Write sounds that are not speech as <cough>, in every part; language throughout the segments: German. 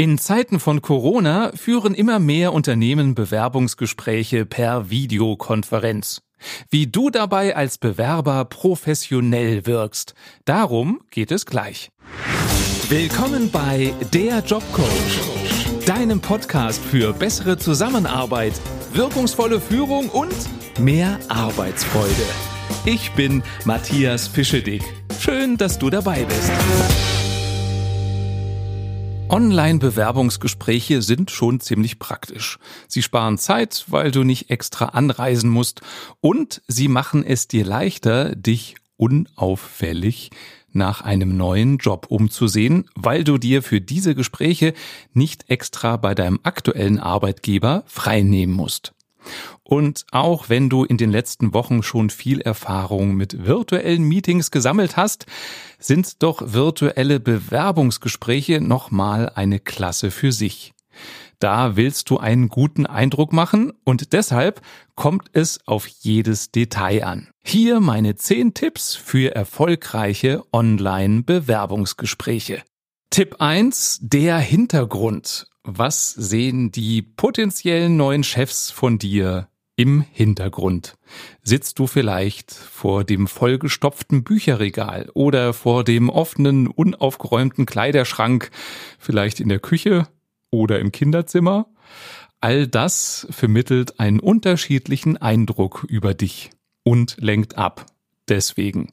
In Zeiten von Corona führen immer mehr Unternehmen Bewerbungsgespräche per Videokonferenz. Wie du dabei als Bewerber professionell wirkst, darum geht es gleich. Willkommen bei Der Jobcoach, deinem Podcast für bessere Zusammenarbeit, wirkungsvolle Führung und mehr Arbeitsfreude. Ich bin Matthias Fischedick. Schön, dass du dabei bist. Online-Bewerbungsgespräche sind schon ziemlich praktisch. Sie sparen Zeit, weil du nicht extra anreisen musst und sie machen es dir leichter, dich unauffällig nach einem neuen Job umzusehen, weil du dir für diese Gespräche nicht extra bei deinem aktuellen Arbeitgeber freinehmen musst. Und auch wenn du in den letzten Wochen schon viel Erfahrung mit virtuellen Meetings gesammelt hast, sind doch virtuelle Bewerbungsgespräche nochmal eine Klasse für sich. Da willst du einen guten Eindruck machen und deshalb kommt es auf jedes Detail an. Hier meine 10 Tipps für erfolgreiche Online-Bewerbungsgespräche. Tipp 1, der Hintergrund. Was sehen die potenziellen neuen Chefs von dir im Hintergrund? Sitzt du vielleicht vor dem vollgestopften Bücherregal oder vor dem offenen, unaufgeräumten Kleiderschrank, vielleicht in der Küche oder im Kinderzimmer? All das vermittelt einen unterschiedlichen Eindruck über dich und lenkt ab. Deswegen.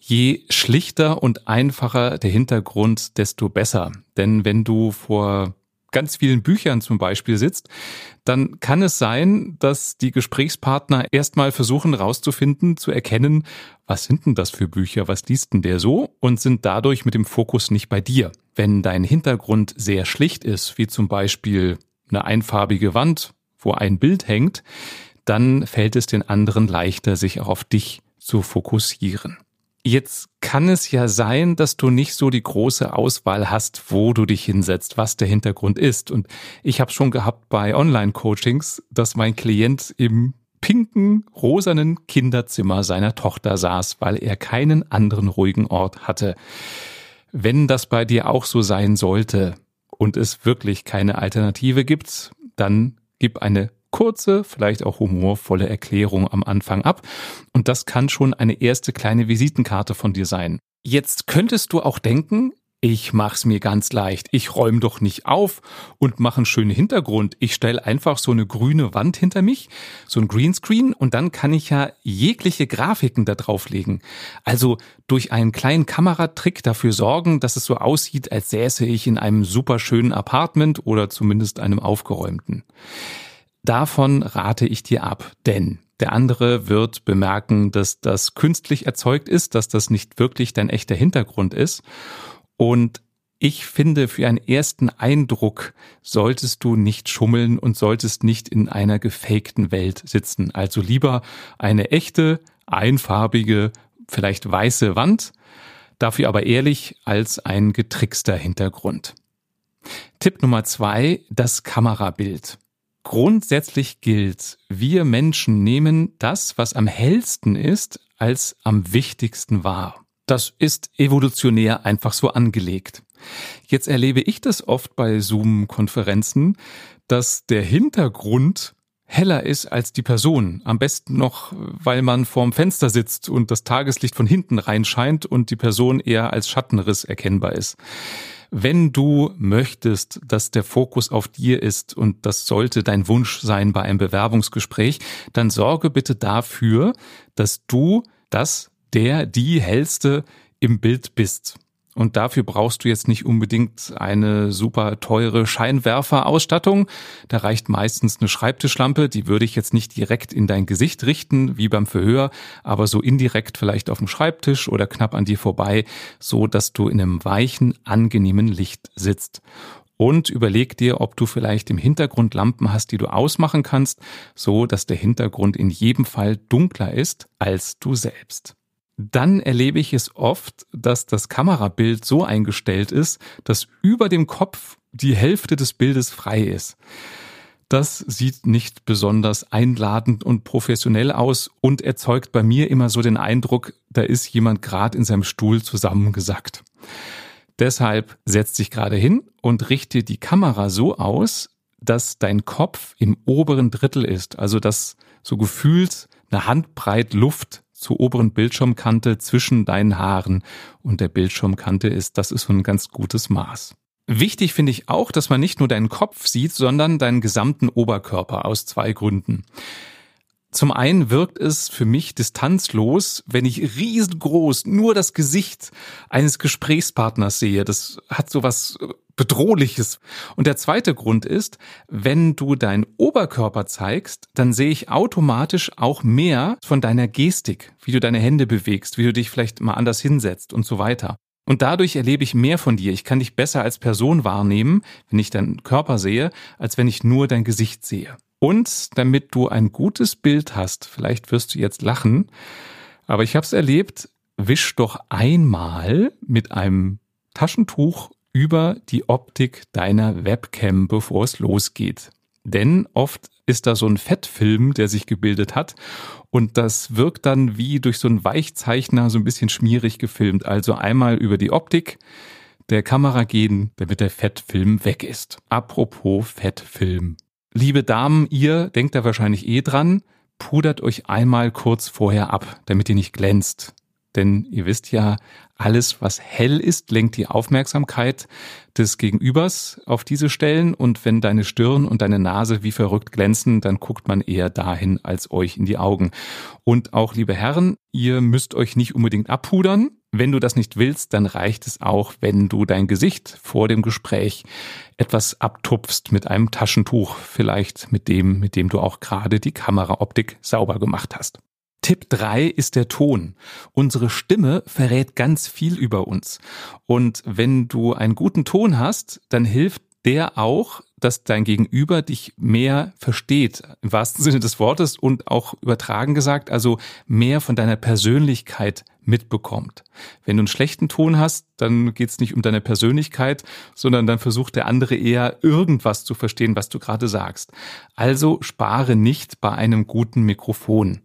Je schlichter und einfacher der Hintergrund, desto besser. Denn wenn du vor ganz vielen Büchern zum Beispiel sitzt, dann kann es sein, dass die Gesprächspartner erstmal versuchen herauszufinden, zu erkennen, was sind denn das für Bücher, was liest denn der so und sind dadurch mit dem Fokus nicht bei dir. Wenn dein Hintergrund sehr schlicht ist, wie zum Beispiel eine einfarbige Wand, wo ein Bild hängt, dann fällt es den anderen leichter, sich auch auf dich zu fokussieren. Jetzt kann es ja sein, dass du nicht so die große Auswahl hast, wo du dich hinsetzt, was der Hintergrund ist. Und ich habe schon gehabt bei Online-Coachings, dass mein Klient im pinken, rosanen Kinderzimmer seiner Tochter saß, weil er keinen anderen ruhigen Ort hatte. Wenn das bei dir auch so sein sollte und es wirklich keine Alternative gibt, dann gib eine kurze, vielleicht auch humorvolle Erklärung am Anfang ab. Und das kann schon eine erste kleine Visitenkarte von dir sein. Jetzt könntest du auch denken, ich mach's mir ganz leicht. Ich räume doch nicht auf und mache einen schönen Hintergrund. Ich stelle einfach so eine grüne Wand hinter mich, so ein Greenscreen und dann kann ich ja jegliche Grafiken da drauflegen. Also durch einen kleinen Kameratrick dafür sorgen, dass es so aussieht, als säße ich in einem super schönen Apartment oder zumindest einem aufgeräumten. Davon rate ich dir ab, denn der andere wird bemerken, dass das künstlich erzeugt ist, dass das nicht wirklich dein echter Hintergrund ist. Und ich finde, für einen ersten Eindruck solltest du nicht schummeln und solltest nicht in einer gefakten Welt sitzen. Also lieber eine echte, einfarbige, vielleicht weiße Wand, dafür aber ehrlich als ein getrickster Hintergrund. Tipp Nummer zwei, das Kamerabild. Grundsätzlich gilt, wir Menschen nehmen das, was am hellsten ist, als am wichtigsten wahr. Das ist evolutionär einfach so angelegt. Jetzt erlebe ich das oft bei Zoom-Konferenzen, dass der Hintergrund heller ist als die Person. Am besten noch, weil man vorm Fenster sitzt und das Tageslicht von hinten reinscheint und die Person eher als Schattenriss erkennbar ist. Wenn du möchtest, dass der Fokus auf dir ist und das sollte dein Wunsch sein bei einem Bewerbungsgespräch, dann sorge bitte dafür, dass du das, der, die hellste im Bild bist. Und dafür brauchst du jetzt nicht unbedingt eine super teure Scheinwerferausstattung. Da reicht meistens eine Schreibtischlampe. Die würde ich jetzt nicht direkt in dein Gesicht richten, wie beim Verhör, aber so indirekt vielleicht auf dem Schreibtisch oder knapp an dir vorbei, so dass du in einem weichen, angenehmen Licht sitzt. Und überleg dir, ob du vielleicht im Hintergrund Lampen hast, die du ausmachen kannst, so dass der Hintergrund in jedem Fall dunkler ist als du selbst dann erlebe ich es oft, dass das Kamerabild so eingestellt ist, dass über dem Kopf die Hälfte des Bildes frei ist. Das sieht nicht besonders einladend und professionell aus und erzeugt bei mir immer so den Eindruck, da ist jemand gerade in seinem Stuhl zusammengesackt. Deshalb setz dich gerade hin und richte die Kamera so aus, dass dein Kopf im oberen Drittel ist, also dass so gefühlt eine Handbreit Luft zur oberen Bildschirmkante zwischen deinen Haaren und der Bildschirmkante ist. Das ist so ein ganz gutes Maß. Wichtig finde ich auch, dass man nicht nur deinen Kopf sieht, sondern deinen gesamten Oberkörper aus zwei Gründen. Zum einen wirkt es für mich distanzlos, wenn ich riesengroß nur das Gesicht eines Gesprächspartners sehe. Das hat so was Bedrohliches. Und der zweite Grund ist, wenn du deinen Oberkörper zeigst, dann sehe ich automatisch auch mehr von deiner Gestik, wie du deine Hände bewegst, wie du dich vielleicht mal anders hinsetzt und so weiter. Und dadurch erlebe ich mehr von dir. Ich kann dich besser als Person wahrnehmen, wenn ich deinen Körper sehe, als wenn ich nur dein Gesicht sehe. Und damit du ein gutes Bild hast, vielleicht wirst du jetzt lachen, aber ich habe es erlebt, wisch doch einmal mit einem Taschentuch über die Optik deiner Webcam, bevor es losgeht. Denn oft ist da so ein Fettfilm, der sich gebildet hat und das wirkt dann wie durch so einen Weichzeichner so ein bisschen schmierig gefilmt. Also einmal über die Optik der Kamera gehen, damit der Fettfilm weg ist. Apropos Fettfilm. Liebe Damen, ihr denkt da wahrscheinlich eh dran, pudert euch einmal kurz vorher ab, damit ihr nicht glänzt. Denn ihr wisst ja, alles, was hell ist, lenkt die Aufmerksamkeit des Gegenübers auf diese Stellen. Und wenn deine Stirn und deine Nase wie verrückt glänzen, dann guckt man eher dahin als euch in die Augen. Und auch, liebe Herren, ihr müsst euch nicht unbedingt abpudern. Wenn du das nicht willst, dann reicht es auch, wenn du dein Gesicht vor dem Gespräch etwas abtupfst mit einem Taschentuch, vielleicht mit dem, mit dem du auch gerade die Kameraoptik sauber gemacht hast. Tipp drei ist der Ton. Unsere Stimme verrät ganz viel über uns. Und wenn du einen guten Ton hast, dann hilft der auch, dass dein Gegenüber dich mehr versteht, im wahrsten Sinne des Wortes und auch übertragen gesagt, also mehr von deiner Persönlichkeit mitbekommt. Wenn du einen schlechten Ton hast, dann geht es nicht um deine Persönlichkeit, sondern dann versucht der andere eher irgendwas zu verstehen, was du gerade sagst. Also spare nicht bei einem guten Mikrofon.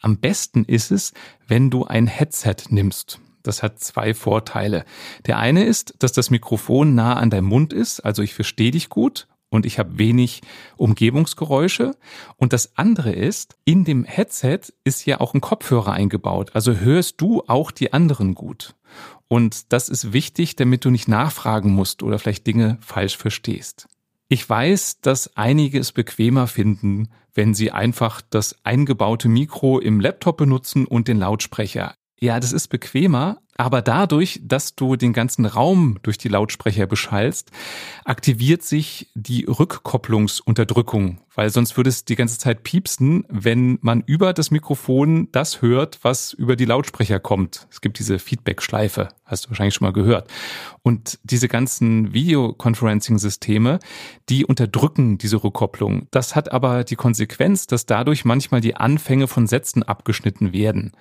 Am besten ist es, wenn du ein Headset nimmst. Das hat zwei Vorteile. Der eine ist, dass das Mikrofon nah an deinem Mund ist, also ich verstehe dich gut und ich habe wenig Umgebungsgeräusche. Und das andere ist, in dem Headset ist ja auch ein Kopfhörer eingebaut, also hörst du auch die anderen gut. Und das ist wichtig, damit du nicht nachfragen musst oder vielleicht Dinge falsch verstehst. Ich weiß, dass einige es bequemer finden, wenn sie einfach das eingebaute Mikro im Laptop benutzen und den Lautsprecher. Ja, das ist bequemer, aber dadurch, dass du den ganzen Raum durch die Lautsprecher beschallst, aktiviert sich die Rückkopplungsunterdrückung, weil sonst würde es die ganze Zeit piepsen, wenn man über das Mikrofon das hört, was über die Lautsprecher kommt. Es gibt diese Feedback-Schleife, hast du wahrscheinlich schon mal gehört. Und diese ganzen Videoconferencing-Systeme, die unterdrücken diese Rückkopplung. Das hat aber die Konsequenz, dass dadurch manchmal die Anfänge von Sätzen abgeschnitten werden.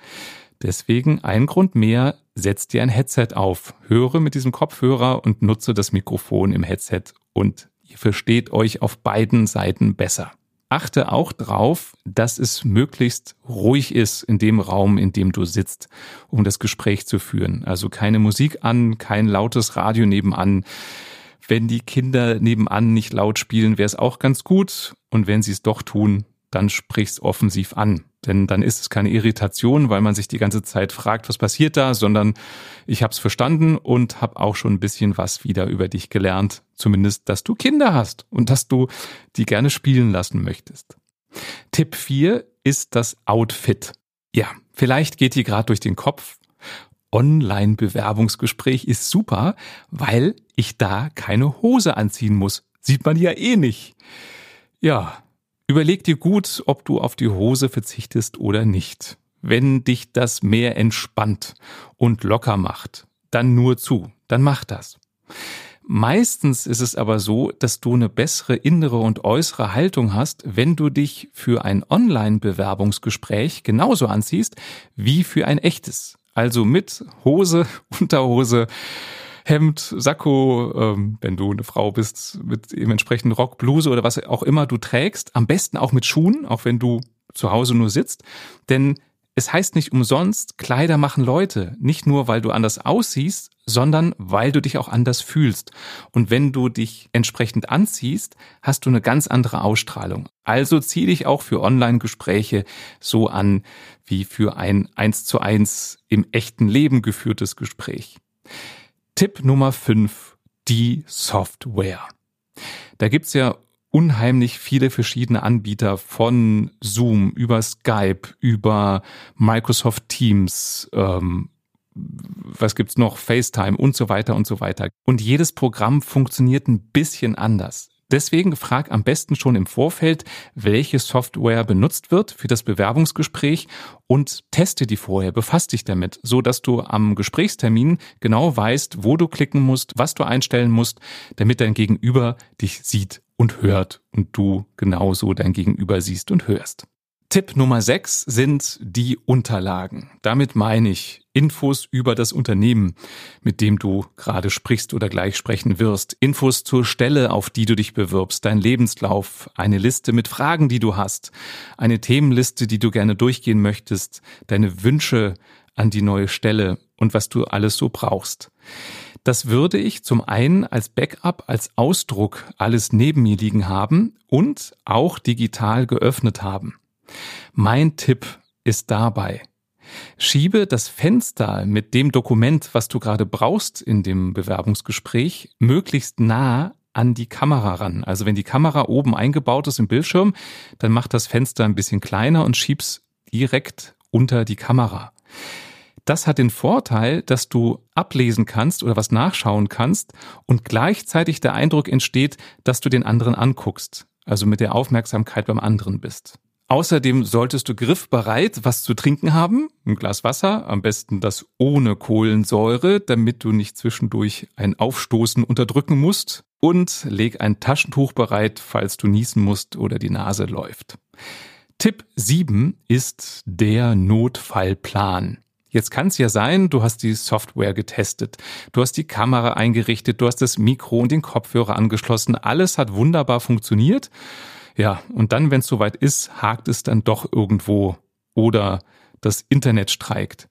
Deswegen ein Grund mehr, setz dir ein Headset auf, höre mit diesem Kopfhörer und nutze das Mikrofon im Headset und ihr versteht euch auf beiden Seiten besser. Achte auch drauf, dass es möglichst ruhig ist in dem Raum, in dem du sitzt, um das Gespräch zu führen. Also keine Musik an, kein lautes Radio nebenan. Wenn die Kinder nebenan nicht laut spielen, wäre es auch ganz gut. Und wenn sie es doch tun, dann sprich's offensiv an. Denn dann ist es keine Irritation, weil man sich die ganze Zeit fragt, was passiert da, sondern ich habe es verstanden und habe auch schon ein bisschen was wieder über dich gelernt. Zumindest, dass du Kinder hast und dass du die gerne spielen lassen möchtest. Tipp 4 ist das Outfit. Ja, vielleicht geht dir gerade durch den Kopf. Online-Bewerbungsgespräch ist super, weil ich da keine Hose anziehen muss. Sieht man ja eh nicht. Ja, Überleg dir gut, ob du auf die Hose verzichtest oder nicht. Wenn dich das mehr entspannt und locker macht, dann nur zu, dann mach das. Meistens ist es aber so, dass du eine bessere innere und äußere Haltung hast, wenn du dich für ein Online-Bewerbungsgespräch genauso anziehst wie für ein echtes. Also mit Hose, <laughs> Unterhose, Hemd, Sakko, ähm, wenn du eine Frau bist, mit eben entsprechenden Rock, Bluse oder was auch immer du trägst. Am besten auch mit Schuhen, auch wenn du zu Hause nur sitzt. Denn Es heißt nicht umsonst, Kleider machen Leute. Nicht nur, weil du anders aussiehst, sondern weil du dich auch anders fühlst. Und wenn du dich entsprechend anziehst, hast du eine ganz andere Ausstrahlung. Also zieh dich auch für Online-Gespräche so an wie für ein eins zu eins im echten Leben geführtes Gespräch. Tipp Nummer fünf: Die Software. Da gibt's ja unheimlich viele verschiedene Anbieter von Zoom über Skype, über Microsoft Teams, ähm, was gibt's noch, FaceTime und so weiter und so weiter. Und jedes Programm funktioniert ein bisschen anders. Deswegen frag am besten schon im Vorfeld, welche Software benutzt wird für das Bewerbungsgespräch und teste die vorher, befasst dich damit, so dass du am Gesprächstermin genau weißt, wo du klicken musst, was du einstellen musst, damit dein Gegenüber dich sieht und hört und du genauso dein Gegenüber siehst und hörst. Tipp Nummer 6 sind die Unterlagen. Damit meine ich Infos über das Unternehmen, mit dem du gerade sprichst oder gleich sprechen wirst, Infos zur Stelle, auf die du dich bewirbst, dein Lebenslauf, eine Liste mit Fragen, die du hast, eine Themenliste, die du gerne durchgehen möchtest, deine Wünsche an die neue Stelle und was du alles so brauchst. Das würde ich zum einen als Backup, als Ausdruck alles neben mir liegen haben und auch digital geöffnet haben. Mein Tipp ist dabei, schiebe das Fenster mit dem Dokument, was du gerade brauchst in dem Bewerbungsgespräch, möglichst nah an die Kamera ran. Also wenn die Kamera oben eingebaut ist im Bildschirm, dann mach das Fenster ein bisschen kleiner und schieb's direkt unter die Kamera. Das hat den Vorteil, dass du ablesen kannst oder was nachschauen kannst und gleichzeitig der Eindruck entsteht, dass du den anderen anguckst, also mit der Aufmerksamkeit beim anderen bist. Außerdem solltest du griffbereit was zu trinken haben, ein Glas Wasser, am besten das ohne Kohlensäure, damit du nicht zwischendurch ein Aufstoßen unterdrücken musst und leg ein Taschentuch bereit, falls du niesen musst oder die Nase läuft. Tipp 7 ist der Notfallplan. Jetzt kann es ja sein, du hast die Software getestet, du hast die Kamera eingerichtet, du hast das Mikro und den Kopfhörer angeschlossen, alles hat wunderbar funktioniert. Ja, und dann, wenn es soweit ist, hakt es dann doch irgendwo oder das Internet streikt.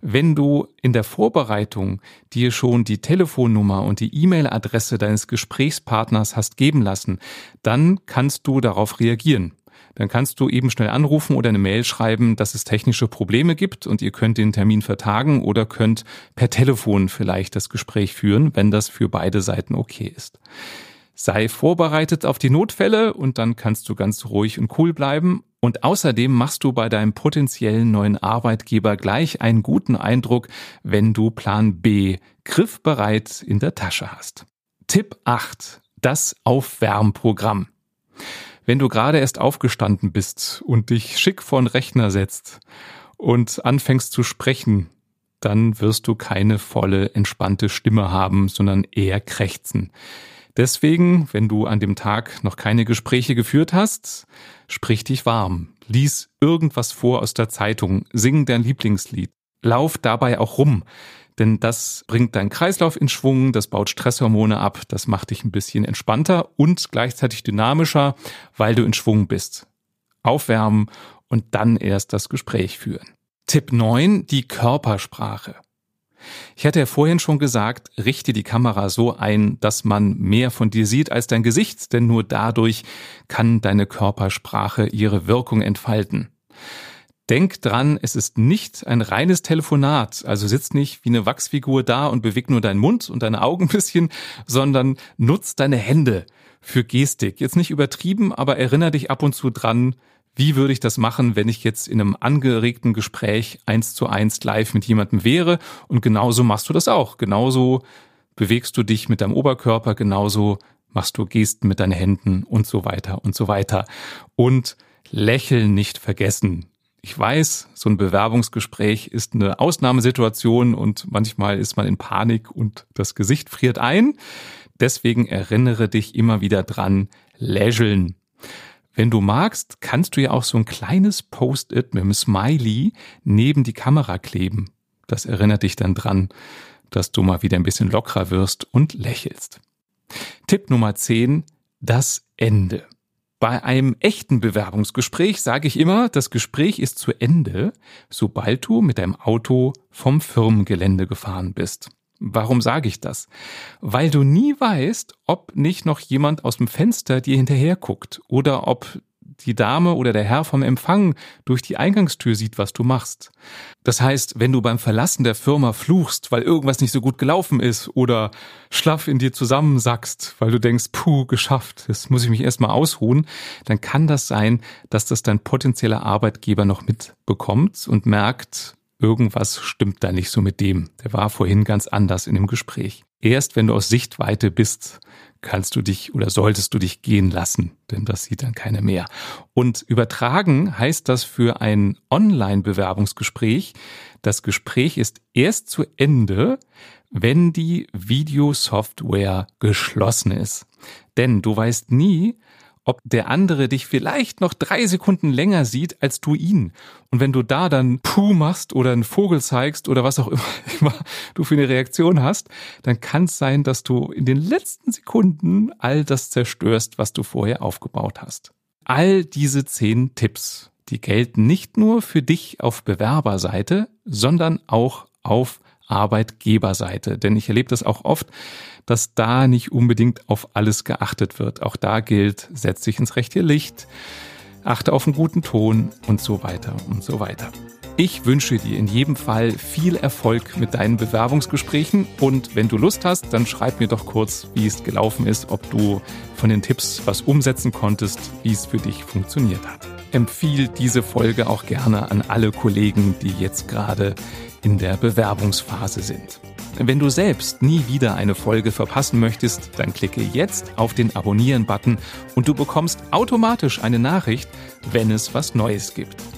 Wenn du in der Vorbereitung dir schon die Telefonnummer und die E-Mail-Adresse deines Gesprächspartners hast geben lassen, dann kannst du darauf reagieren dann kannst du eben schnell anrufen oder eine Mail schreiben, dass es technische Probleme gibt und ihr könnt den Termin vertagen oder könnt per Telefon vielleicht das Gespräch führen, wenn das für beide Seiten okay ist. Sei vorbereitet auf die Notfälle und dann kannst du ganz ruhig und cool bleiben. Und außerdem machst du bei deinem potenziellen neuen Arbeitgeber gleich einen guten Eindruck, wenn du Plan B griffbereit in der Tasche hast. Tipp 8. Das Aufwärmprogramm. Wenn du gerade erst aufgestanden bist und dich schick vor den Rechner setzt und anfängst zu sprechen, dann wirst du keine volle, entspannte Stimme haben, sondern eher krächzen. Deswegen, wenn du an dem Tag noch keine Gespräche geführt hast, sprich dich warm, lies irgendwas vor aus der Zeitung, sing dein Lieblingslied, lauf dabei auch rum, denn das bringt deinen Kreislauf in Schwung, das baut Stresshormone ab, das macht dich ein bisschen entspannter und gleichzeitig dynamischer, weil du in Schwung bist. Aufwärmen und dann erst das Gespräch führen. Tipp 9, die Körpersprache. Ich hatte ja vorhin schon gesagt, richte die Kamera so ein, dass man mehr von dir sieht als dein Gesicht, denn nur dadurch kann deine Körpersprache ihre Wirkung entfalten. Denk dran, es ist nicht ein reines Telefonat. Also sitz nicht wie eine Wachsfigur da und beweg nur deinen Mund und deine Augen ein bisschen, sondern nutz deine Hände für Gestik. Jetzt nicht übertrieben, aber erinnere dich ab und zu dran, wie würde ich das machen, wenn ich jetzt in einem angeregten Gespräch eins zu eins live mit jemandem wäre? Und genauso machst du das auch. Genauso bewegst du dich mit deinem Oberkörper, genauso machst du Gesten mit deinen Händen und so weiter und so weiter. Und Lächeln nicht vergessen. Ich weiß, so ein Bewerbungsgespräch ist eine Ausnahmesituation und manchmal ist man in Panik und das Gesicht friert ein. Deswegen erinnere dich immer wieder dran, lächeln. Wenn du magst, kannst du ja auch so ein kleines Post-it mit einem Smiley neben die Kamera kleben. Das erinnert dich dann dran, dass du mal wieder ein bisschen lockerer wirst und lächelst. Tipp Nummer 10, das Ende. Bei einem echten Bewerbungsgespräch sage ich immer, das Gespräch ist zu Ende, sobald du mit deinem Auto vom Firmengelände gefahren bist. Warum sage ich das? Weil du nie weißt, ob nicht noch jemand aus dem Fenster dir hinterher guckt oder ob die Dame oder der Herr vom Empfang durch die Eingangstür sieht, was du machst. Das heißt, wenn du beim Verlassen der Firma fluchst, weil irgendwas nicht so gut gelaufen ist oder schlaff in dir zusammensackst, weil du denkst, puh, geschafft, das muss ich mich erstmal ausruhen, dann kann das sein, dass das dein potenzieller Arbeitgeber noch mitbekommt und merkt, irgendwas stimmt da nicht so mit dem. Der war vorhin ganz anders in dem Gespräch. Erst wenn du aus Sichtweite bist, kannst du dich oder solltest du dich gehen lassen, denn das sieht dann keiner mehr. Und übertragen heißt das für ein Online-Bewerbungsgespräch, das Gespräch ist erst zu Ende, wenn die Videosoftware geschlossen ist. Denn du weißt nie, ob der andere dich vielleicht noch drei Sekunden länger sieht als du ihn. Und wenn du da dann Puh machst oder einen Vogel zeigst oder was auch immer, <laughs> immer du für eine Reaktion hast, dann kann es sein, dass du in den letzten Sekunden all das zerstörst, was du vorher aufgebaut hast. All diese zehn Tipps, die gelten nicht nur für dich auf Bewerberseite, sondern auch auf Arbeitgeberseite. Denn ich erlebe das auch oft, dass da nicht unbedingt auf alles geachtet wird. Auch da gilt, setz dich ins rechte Licht, achte auf einen guten Ton und so weiter und so weiter. Ich wünsche dir in jedem Fall viel Erfolg mit deinen Bewerbungsgesprächen und wenn du Lust hast, dann schreib mir doch kurz, wie es gelaufen ist, ob du von den Tipps was umsetzen konntest, wie es für dich funktioniert hat. Empfiehl diese Folge auch gerne an alle Kollegen, die jetzt gerade in der Bewerbungsphase sind. Wenn du selbst nie wieder eine Folge verpassen möchtest, dann klicke jetzt auf den Abonnieren-Button und du bekommst automatisch eine Nachricht, wenn es was Neues gibt.